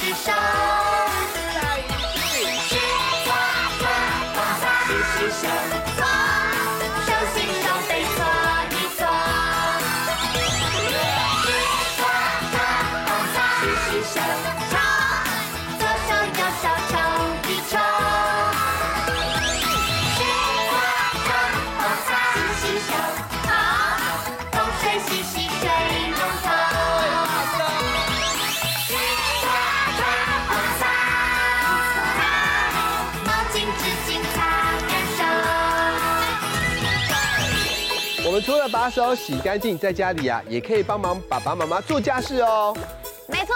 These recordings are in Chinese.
至少把手洗干净，在家里啊，也可以帮忙爸爸妈妈做家事哦。没错，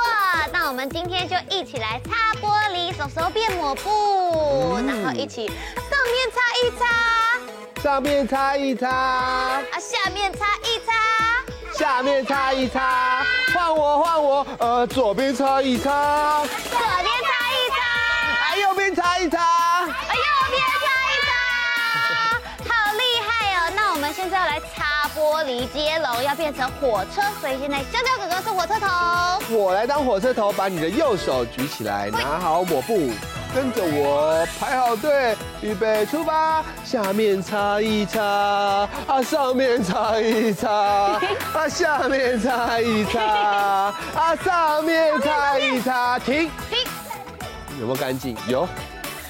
那我们今天就一起来擦玻璃，手手变抹布，然后一起上面擦一擦，上面擦一擦，啊下面擦一擦，下面擦一擦，换我换我，呃，左边擦一擦，左边擦一擦，啊，右边擦一擦。啊右边擦一擦，好厉害哦！那我们现在要来擦玻璃接龙，要变成火车，所以现在香蕉哥哥是火车头，我来当火车头，把你的右手举起来，拿好抹布，跟着我排好队，预备出发。下面擦一擦，啊，上面擦一擦，啊，下面擦一擦，啊，上面擦一擦，停。停。有没有干净？有。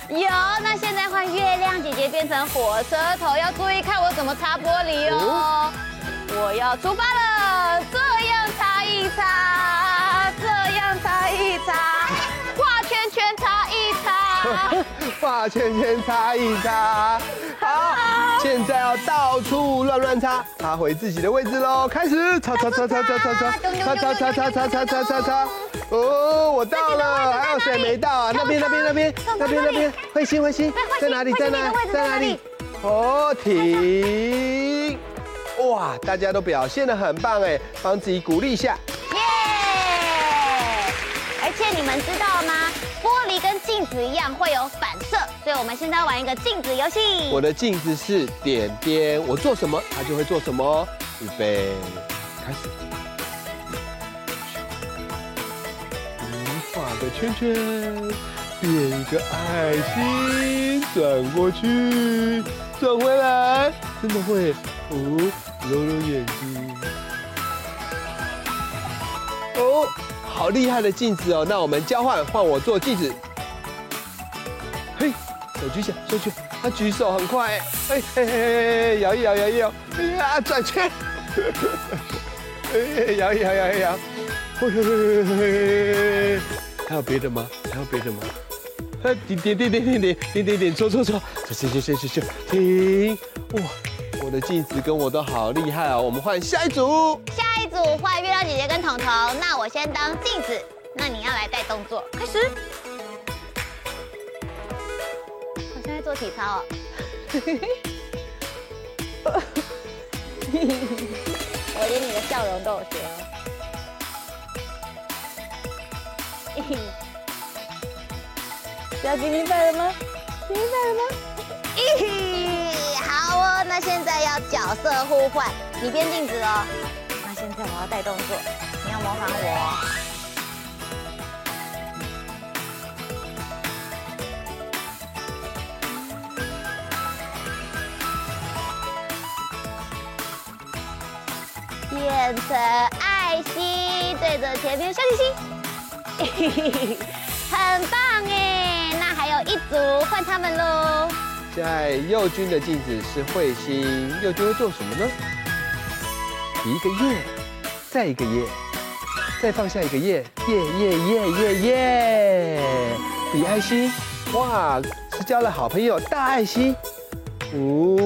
有，那现在换月亮姐姐变成火车头，要注意看我怎么擦玻璃哦。我要出发了，这样擦一擦，这样擦一擦，画圈圈擦一擦，画圈圈擦一擦。好，现在要到处乱乱擦，擦回自己的位置喽。开始擦擦擦擦擦擦擦擦擦擦擦擦擦擦擦擦。哦，我到了，还有谁没到啊？那边那边那边那边那边，慧心慧心在哪里在哪里在哪里？哦，停！哇，大家都表现得很棒哎，帮自己鼓励一下。耶！而且你们知道吗？跟镜子一样会有反射，所以我们现在要玩一个镜子游戏。我的镜子是点点，我做什么它就会做什么。预备，开始。画个圈圈，变一个爱心，转过去，转回来，真的会哦，揉揉眼睛。哦，好厉害的镜子哦！那我们交换，换我做镜子。手举起来，手举，他举手很快，哎哎哎哎，摇一摇，摇一摇，哎呀，转圈，哎，摇一摇，摇一摇，嘿嘿嘿嘿嘿。还有别的吗？还有别的吗？点点点点点点点点点，搓搓搓，行行行行行，停！哇，我的镜子跟我都好厉害哦。我们换下一组，下一组换月亮姐姐跟彤彤。那我先当镜子，那你要来带动作，开始。做体操哦。我连你的笑容都有学哦。要给你拜了吗？给你拜了吗？咦，好哦，那现在要角色互换，你变镜子哦。那现在我要带动作，你要模仿我。变成爱心，对着前面小星星。很棒哎！那还有一组，换他们喽。现在右军的镜子是彗星，右军会做什么呢？一个耶，再一个耶，再放下一个耶，耶耶耶耶耶，比爱心，哇，是交了好朋友大爱心。哦，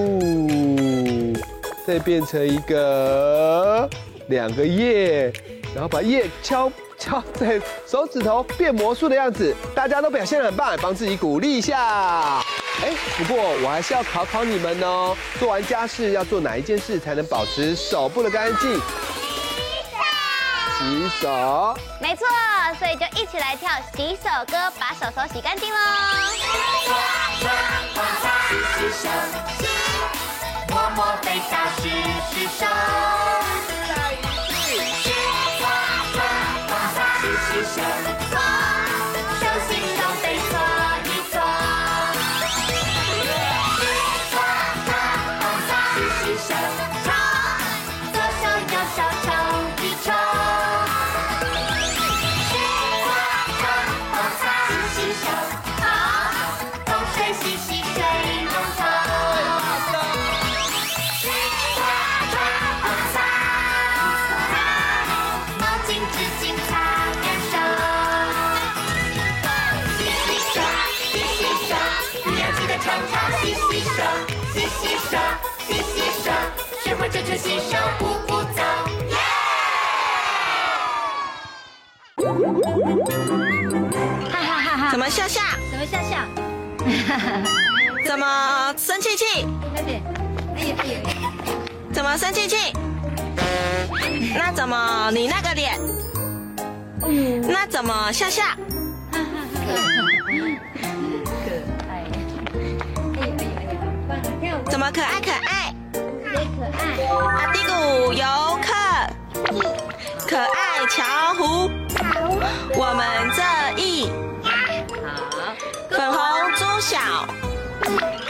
再变成一个两个叶，然后把叶敲。敲在手指头变魔术的样子，大家都表现得很棒，帮自己鼓励一下。哎，不过我还是要考考你们哦，做完家事要做哪一件事才能保持手部的干净？洗手。没错，所以就一起来跳洗手歌，把手手洗干净喽。摸肥皂，洗洗手。再一次，刷刷刷刷，洗洗手，心手背搓一搓。刷刷刷刷，洗洗手，冲，左手右手冲笑笑？怎么生气气？那边，哎呀哎呀！怎么生气气？那怎么你那个脸？那怎么笑笑？可爱，哎呀哎呀哎呀！棒，跳舞怎么可爱可爱？也可爱。阿迪古游客，可爱巧虎，我们这一好，粉红猪小。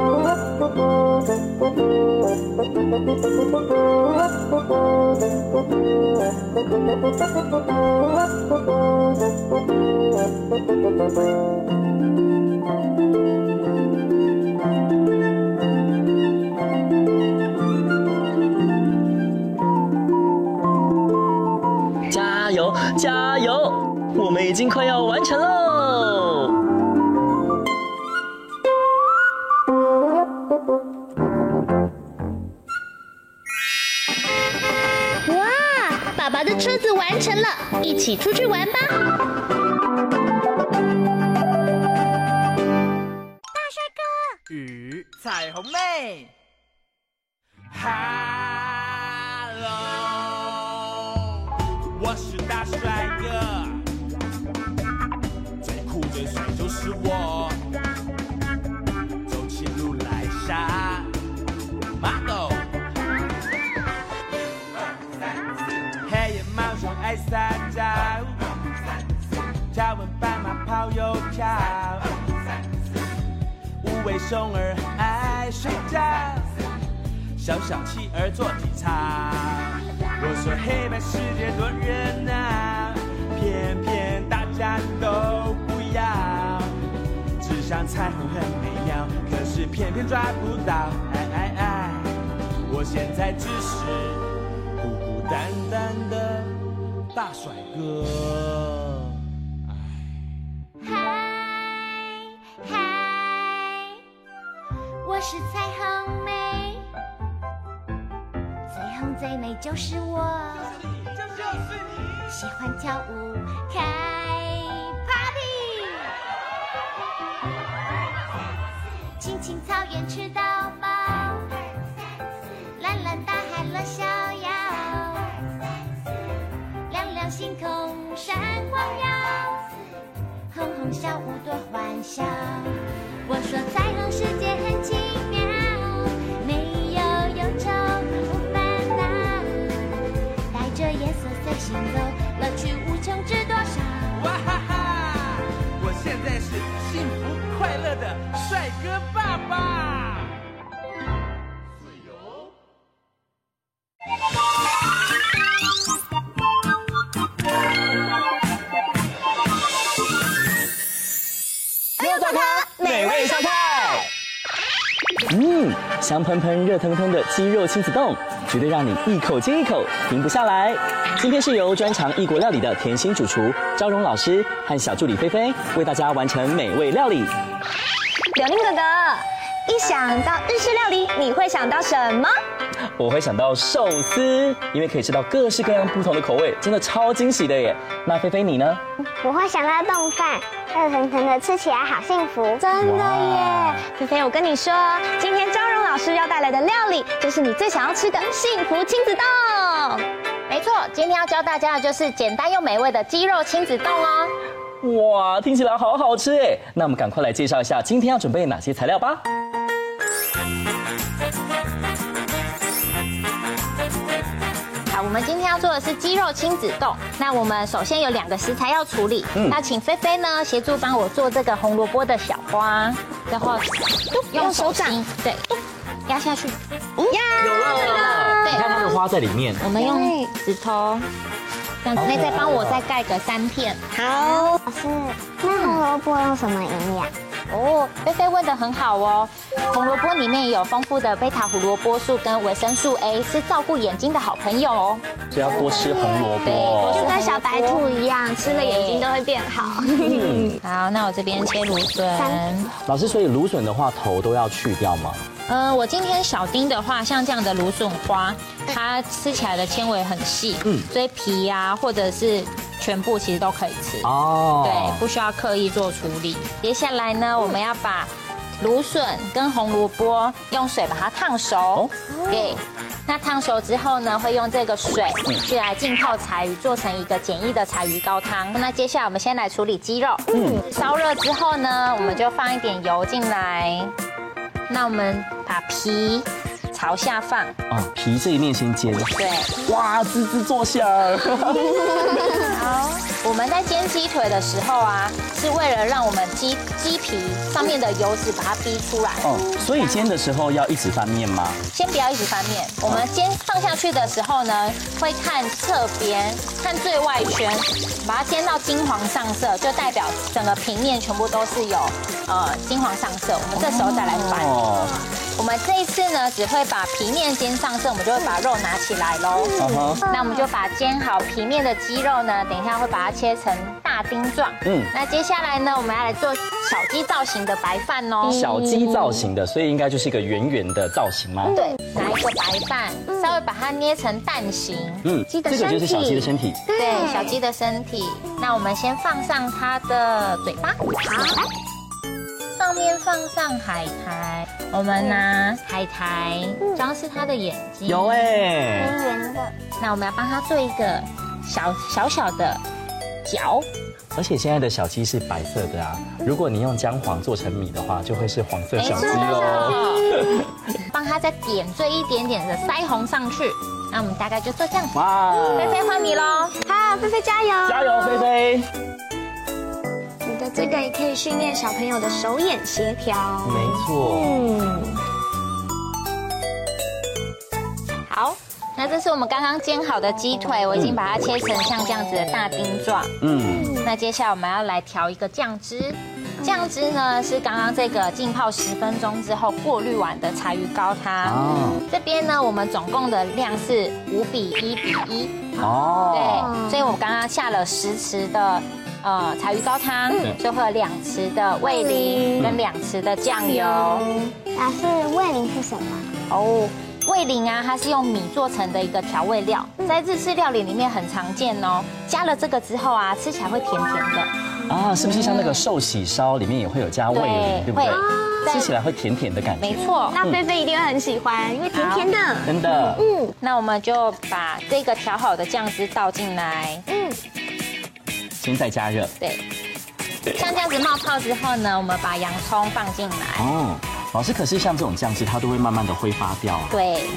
加起出去玩吧！大帅哥与彩虹妹，Hello，我是大帅哥，最酷最帅就是我，熊爱撒娇，条纹斑马跑又跳。无尾熊儿爱睡觉，小小企儿做体操。我说黑白世界多热闹，偏偏大家都不要。只想彩虹很美妙，可是偏偏抓不到。哎哎哎，我现在只是孤孤单单的大帅哥。嗨嗨，我是彩虹妹，最红最美就是我，喜欢跳舞开 party，青青草原吃到饱，闪光耀。红红小屋多欢笑，我说彩虹世界很奇妙，没有忧愁无烦恼，带着颜色随心走，乐趣无穷知多少。哇哈哈！我现在是幸福快乐的帅哥爸爸。香喷喷、热腾腾的鸡肉亲子冻，绝对让你一口接一口，停不下来。今天是由专长异国料理的甜心主厨昭荣老师和小助理菲菲为大家完成美味料理。柳宁哥哥，一想到日式料理，你会想到什么？我会想到寿司，因为可以吃到各式各样不同的口味，真的超惊喜的耶。那菲菲你呢？我会想到冻饭，热腾腾的，吃起来好幸福。真的耶！菲菲，我跟你说，今天张荣老师要带来的料理，就是你最想要吃的幸福亲子冻。没错，今天要教大家的就是简单又美味的鸡肉亲子冻哦。哇，听起来好好吃哎！那我们赶快来介绍一下今天要准备哪些材料吧。们今天要做的是鸡肉亲子冻。那我们首先有两个食材要处理，嗯。那请菲菲呢协助帮我做这个红萝卜的小花，然后用手掌对。压下去，压有了，对。你看它的花在里面。我们用指头，这样子，那再帮我再盖个三片。好，老师，那红萝卜用什么营养？哦，菲菲问的很好哦。红萝卜里面有丰富的贝塔胡萝卜素跟维生素 A，是照顾眼睛的好朋友哦。所以要多吃红萝对卜。就跟小白兔一样，吃了眼睛都会变好。嗯，好，那我这边切芦笋。老师，所以芦笋的话头都要去掉吗？呃，我今天小丁的话，像这样的芦笋花，它吃起来的纤维很细，嗯所以皮呀、或者是全部其实都可以吃。哦，对，不需要刻意做处理。接下来呢，我们要把芦笋跟红萝卜用水把它烫熟。对，那烫熟之后呢，会用这个水去来浸泡柴鱼，做成一个简易的柴鱼高汤。那接下来我们先来处理鸡肉。嗯，烧热之后呢，我们就放一点油进来。那我们把皮朝下放。哦，皮这一面先煎。对。哇，滋滋作响。好，我们在煎鸡腿的时候啊，是为了让我们鸡鸡皮上面的油脂把它逼出来。哦，所以煎的时候要一直翻面吗？先不要一直翻面，我们煎放下去的时候呢，会看侧边，看最外圈，把它煎到金黄上色，就代表整个平面全部都是有呃金黄上色。我们这时候再来翻。哦，我们这一次呢，只会把皮面煎上色，我们就会把肉拿起来喽。嗯哼，那我们就把煎好皮面的鸡肉呢，等一下会把它切成大丁状。嗯那接下来呢，我们要来做小鸡造型的白饭哦。小鸡造型的，所以应该就是一个圆圆的造型吗？对，拿一个白饭，稍微把它捏成蛋形。嗯，这个就是小鸡的身体。对，小鸡的身体。那我们先放上它的嘴巴，好，上面放上海苔，我们拿海苔装饰它的眼睛。有哎，圆的，那我们要帮它做一个小小小的角。而且现在的小鸡是白色的啊，如果你用姜黄做成米的话，就会是黄色小鸡喽。帮它再点缀一点点的腮红上去。那我们大概就做这样子。哇，菲菲换你喽。好，菲菲加油！加油，菲菲！你的这个也可以训练小朋友的手眼协调。没错。嗯，那这是我们刚刚煎好的鸡腿，我已经把它切成像这样子的大丁状。嗯，那接下来我们要来调一个酱汁。酱汁呢是刚刚这个浸泡十分钟之后过滤完的柴鱼高汤。哦。这边呢，我们总共的量是五比一比一。哦。对，所以我刚刚下了十匙的呃柴鱼高汤，所以会有两匙的味淋跟两匙的酱油。老师，味淋是什么？哦，味淋啊，它是用米做成的一个调味料，在日式料理里面很常见哦。加了这个之后啊，吃起来会甜甜的。啊，是不是像那个寿喜烧里面也会有加味淋，对不对？吃起来会甜甜的感觉。没错，那菲菲一定会很喜欢，因为甜甜的。真的。嗯，那我们就把这个调好的酱汁倒进来。嗯。先再加热。对。像这样子冒泡之后呢，我们把洋葱放进来。哦，老师，可是像这种酱汁，它都会慢慢的挥发掉。对。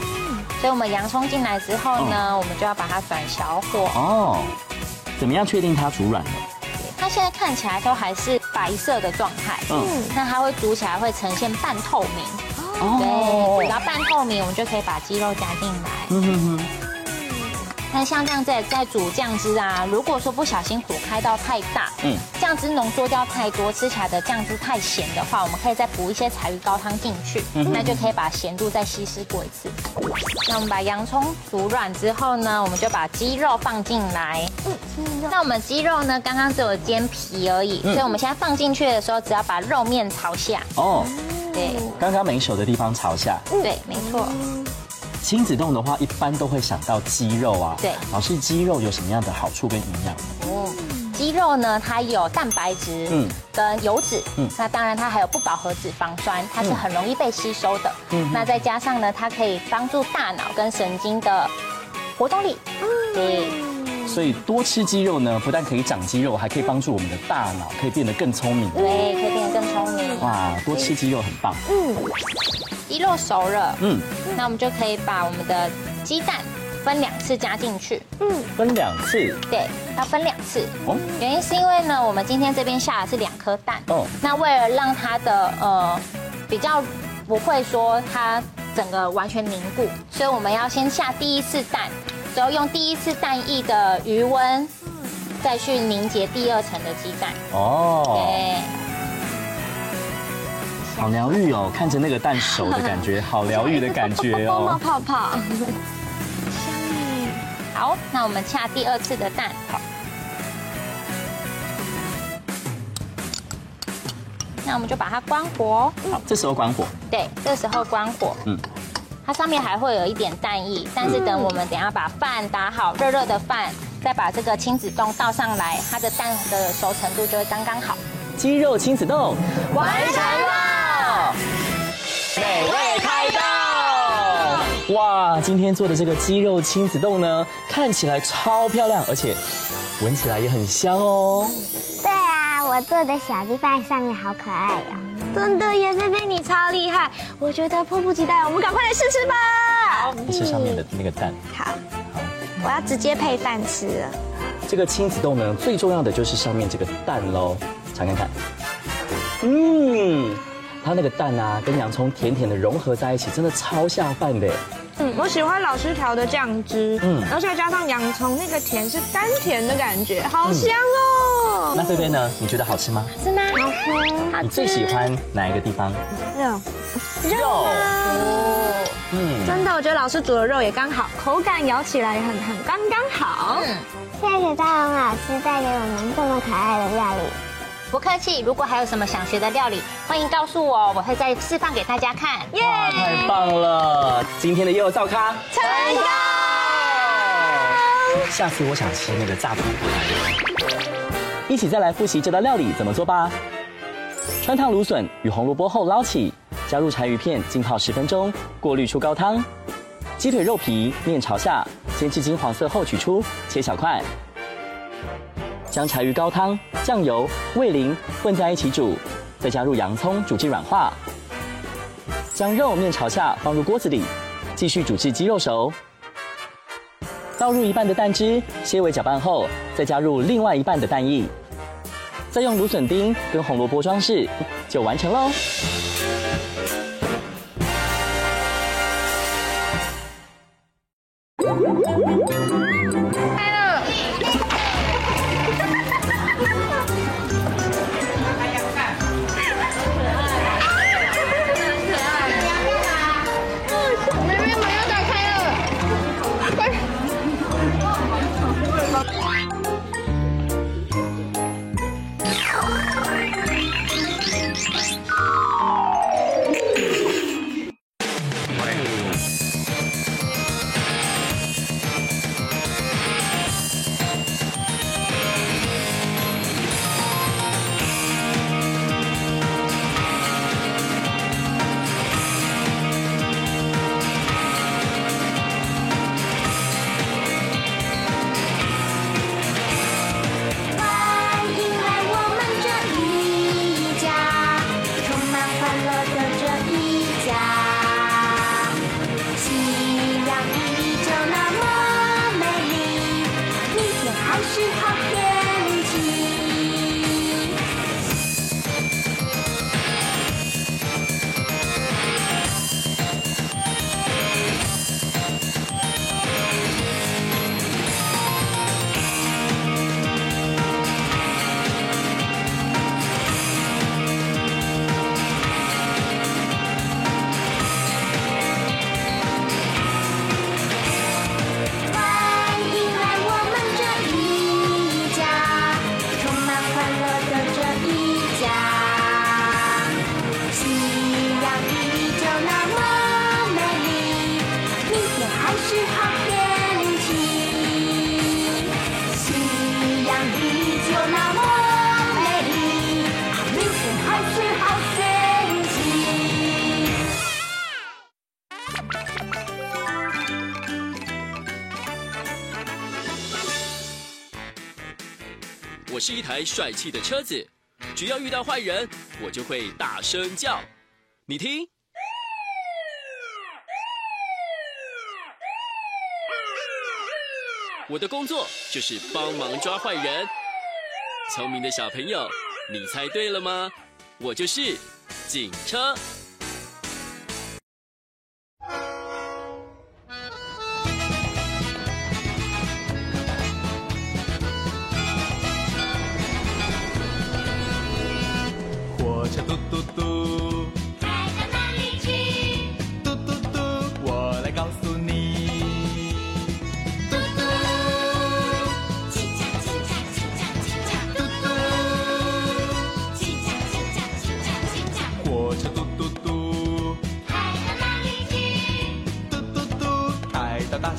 所以我们洋葱进来之后呢，我们就要把它转小火。哦。怎么样确定它煮软了？它现在看起来都还是白色的状态，嗯，那它会煮起来会呈现半透明，哦，对，煮到半透明，我们就可以把鸡肉加进来，嗯哼哼。那像这样在在煮酱汁啊，如果说不小心火开到太大，嗯，酱汁浓缩掉太多，吃起来的酱汁太咸的话，我们可以再补一些柴鱼高汤进去，嗯，那就可以把咸度再稀释过一次。那我们把洋葱煮软之后呢，我们就把鸡肉放进来。嗯，那我们鸡肉呢，刚刚只有煎皮而已，所以我们现在放进去的时候，只要把肉面朝下。哦，对，刚刚没熟的地方朝下。对，没错。亲子丼的话，一般都会想到鸡肉啊。对，老师，鸡肉有什么样的好处跟营养？哦，鸡肉呢，它有蛋白质，嗯，跟油脂，嗯，那当然它还有不饱和脂肪酸，它是很容易被吸收的。嗯，那再加上呢，它可以帮助大脑跟神经的活动力。嗯，对。所以多吃鸡肉呢，不但可以长肌肉，还可以帮助我们的大脑可以变得更聪明。对，可以变得更聪明。哇，多吃鸡肉很棒。嗯，鸡肉熟了，嗯，那我们就可以把我们的鸡蛋分两次加进去。嗯，分两次。对，要分两次。哦，原因是因为呢，我们今天这边下的是两颗蛋。哦，那为了让它的呃比较不会说它整个完全凝固，所以我们要先下第一次蛋。然后用第一次蛋液的余温，再去凝结第二层的鸡蛋。哦，对，好疗愈哦！看着那个蛋熟的感觉，好疗愈的感觉哦。冒泡泡，香耶！好，那我们下第二次的蛋。好，那我们就把它关火。好，这时候关火。对，这时候关火。嗯。它上面还会有一点蛋液，但是等我们等下把饭打好，热热的饭，再把这个亲子冻倒上来，它的蛋的熟程度就会刚刚好。鸡肉亲子冻完成了，美味开动！哇，今天做的这个鸡肉亲子冻呢，看起来超漂亮，而且闻起来也很香哦。对啊，我做的小鸡饭上面好可爱呀、哦。真的耶，菲菲你超厉害，我觉得迫不及待，我们赶快来试试吧。好，吃上面的那个蛋。好，好，我要直接配饭吃了。这个亲子冻呢，最重要的就是上面这个蛋喽，尝看看。嗯，它那个蛋啊，跟洋葱甜甜的融合在一起，真的超下饭的。嗯，我喜欢老师调的酱汁，嗯，而且加上洋葱，那个甜是甘甜的感觉，好香哦。嗯、那菲菲呢？你觉得好吃吗？是吗？好吃。你最喜欢哪一个地方？肉。肉。哦。嗯。真的，我觉得老师煮的肉也刚好，口感咬起来也很很刚刚好。嗯。谢谢大龙老师带给我们这么可爱的料理。不客气，如果还有什么想学的料理，欢迎告诉我，我会再示范给大家看。耶！太棒了，今天的幼儿造咖成功。下次我想吃那个炸猪排。一起再来复习这道料理怎么做吧。穿烫芦笋与红萝卜后捞起，加入柴鱼片浸泡十分钟，过滤出高汤。鸡腿肉皮面朝下，煎至金黄色后取出，切小块。将柴鱼高汤、酱油、味淋混在一起煮，再加入洋葱煮至软化。将肉面朝下放入锅子里，继续煮至鸡肉熟。倒入一半的蛋汁，些微搅拌后，再加入另外一半的蛋液。再用芦笋丁跟红萝卜装饰，就完成喽。我是一台帅气的车子，只要遇到坏人，我就会大声叫。你听，我的工作就是帮忙抓坏人。聪明的小朋友，你猜对了吗？我就是警车。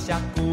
惊险